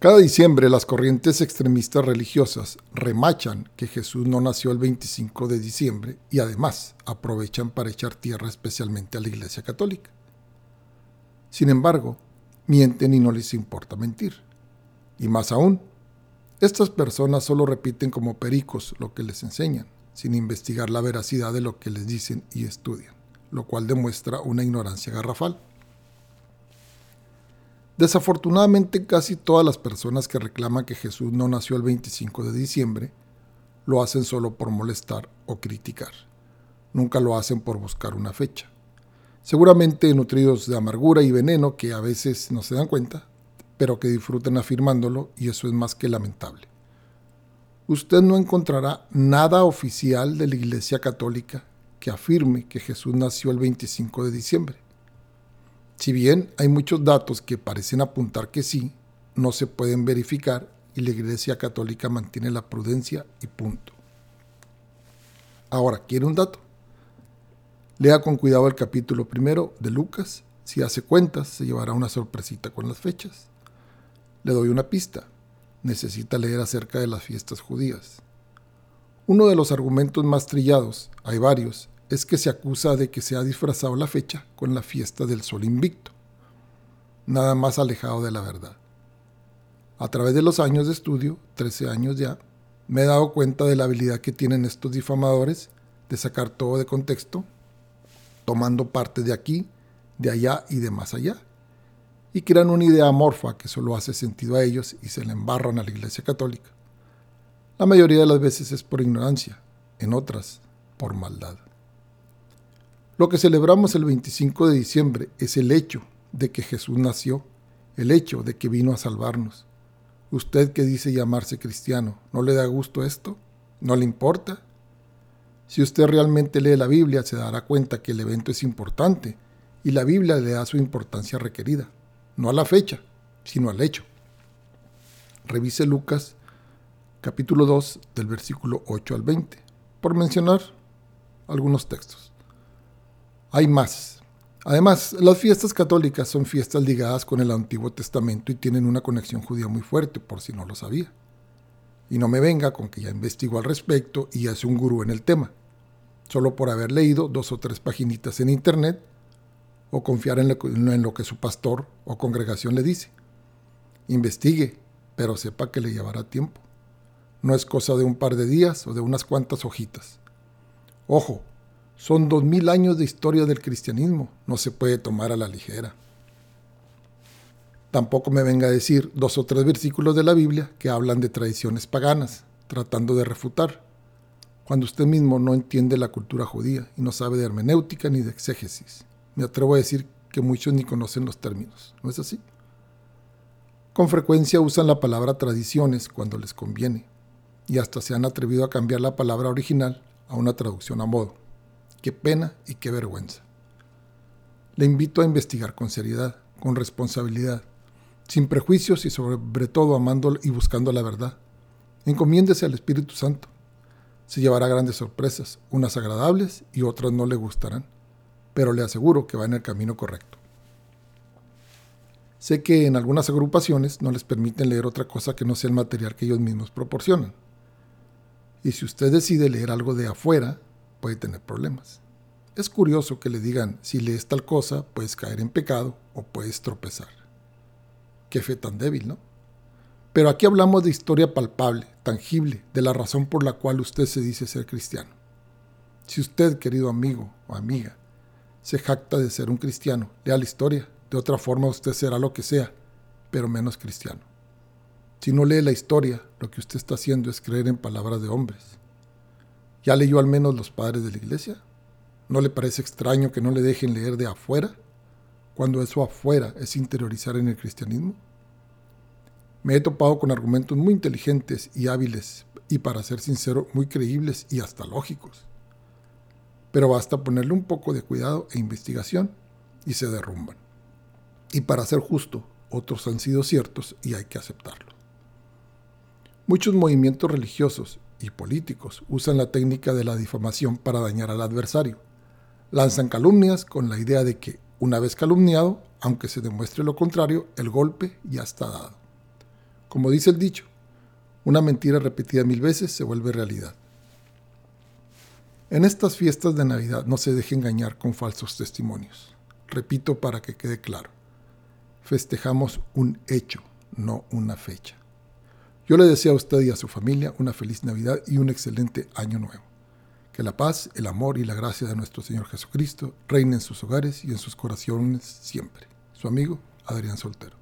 Cada diciembre las corrientes extremistas religiosas remachan que Jesús no nació el 25 de diciembre y además aprovechan para echar tierra especialmente a la Iglesia Católica. Sin embargo, mienten y no les importa mentir. Y más aún, estas personas solo repiten como pericos lo que les enseñan, sin investigar la veracidad de lo que les dicen y estudian, lo cual demuestra una ignorancia garrafal. Desafortunadamente casi todas las personas que reclaman que Jesús no nació el 25 de diciembre lo hacen solo por molestar o criticar. Nunca lo hacen por buscar una fecha. Seguramente nutridos de amargura y veneno que a veces no se dan cuenta, pero que disfrutan afirmándolo y eso es más que lamentable. Usted no encontrará nada oficial de la Iglesia Católica que afirme que Jesús nació el 25 de diciembre. Si bien hay muchos datos que parecen apuntar que sí, no se pueden verificar y la Iglesia Católica mantiene la prudencia y punto. Ahora, ¿quiere un dato? Lea con cuidado el capítulo primero de Lucas. Si hace cuentas, se llevará una sorpresita con las fechas. Le doy una pista. Necesita leer acerca de las fiestas judías. Uno de los argumentos más trillados, hay varios, es que se acusa de que se ha disfrazado la fecha con la fiesta del sol invicto. Nada más alejado de la verdad. A través de los años de estudio, 13 años ya, me he dado cuenta de la habilidad que tienen estos difamadores de sacar todo de contexto, tomando parte de aquí, de allá y de más allá, y crean una idea amorfa que solo hace sentido a ellos y se le embarran a la Iglesia Católica. La mayoría de las veces es por ignorancia, en otras por maldad. Lo que celebramos el 25 de diciembre es el hecho de que Jesús nació, el hecho de que vino a salvarnos. Usted que dice llamarse cristiano, ¿no le da gusto esto? ¿No le importa? Si usted realmente lee la Biblia, se dará cuenta que el evento es importante y la Biblia le da su importancia requerida, no a la fecha, sino al hecho. Revise Lucas capítulo 2 del versículo 8 al 20, por mencionar algunos textos. Hay más. Además, las fiestas católicas son fiestas ligadas con el Antiguo Testamento y tienen una conexión judía muy fuerte, por si no lo sabía. Y no me venga con que ya investigó al respecto y hace un gurú en el tema, solo por haber leído dos o tres paginitas en internet o confiar en lo que su pastor o congregación le dice. Investigue, pero sepa que le llevará tiempo. No es cosa de un par de días o de unas cuantas hojitas. Ojo, son dos mil años de historia del cristianismo, no se puede tomar a la ligera. Tampoco me venga a decir dos o tres versículos de la Biblia que hablan de tradiciones paganas, tratando de refutar, cuando usted mismo no entiende la cultura judía y no sabe de hermenéutica ni de exégesis. Me atrevo a decir que muchos ni conocen los términos, ¿no es así? Con frecuencia usan la palabra tradiciones cuando les conviene, y hasta se han atrevido a cambiar la palabra original a una traducción a modo. Qué pena y qué vergüenza. Le invito a investigar con seriedad, con responsabilidad, sin prejuicios y sobre todo amando y buscando la verdad. Encomiéndese al Espíritu Santo. Se llevará grandes sorpresas, unas agradables y otras no le gustarán, pero le aseguro que va en el camino correcto. Sé que en algunas agrupaciones no les permiten leer otra cosa que no sea el material que ellos mismos proporcionan. Y si usted decide leer algo de afuera, puede tener problemas. Es curioso que le digan, si lees tal cosa, puedes caer en pecado o puedes tropezar. Qué fe tan débil, ¿no? Pero aquí hablamos de historia palpable, tangible, de la razón por la cual usted se dice ser cristiano. Si usted, querido amigo o amiga, se jacta de ser un cristiano, lea la historia. De otra forma usted será lo que sea, pero menos cristiano. Si no lee la historia, lo que usted está haciendo es creer en palabras de hombres. ¿Ya leyó al menos los padres de la iglesia? ¿No le parece extraño que no le dejen leer de afuera, cuando eso afuera es interiorizar en el cristianismo? Me he topado con argumentos muy inteligentes y hábiles, y para ser sincero, muy creíbles y hasta lógicos. Pero basta ponerle un poco de cuidado e investigación y se derrumban. Y para ser justo, otros han sido ciertos y hay que aceptarlo. Muchos movimientos religiosos y políticos usan la técnica de la difamación para dañar al adversario. Lanzan calumnias con la idea de que, una vez calumniado, aunque se demuestre lo contrario, el golpe ya está dado. Como dice el dicho, una mentira repetida mil veces se vuelve realidad. En estas fiestas de Navidad no se deje engañar con falsos testimonios. Repito para que quede claro. Festejamos un hecho, no una fecha. Yo le deseo a usted y a su familia una feliz Navidad y un excelente año nuevo. Que la paz, el amor y la gracia de nuestro Señor Jesucristo reinen en sus hogares y en sus corazones siempre. Su amigo, Adrián Soltero.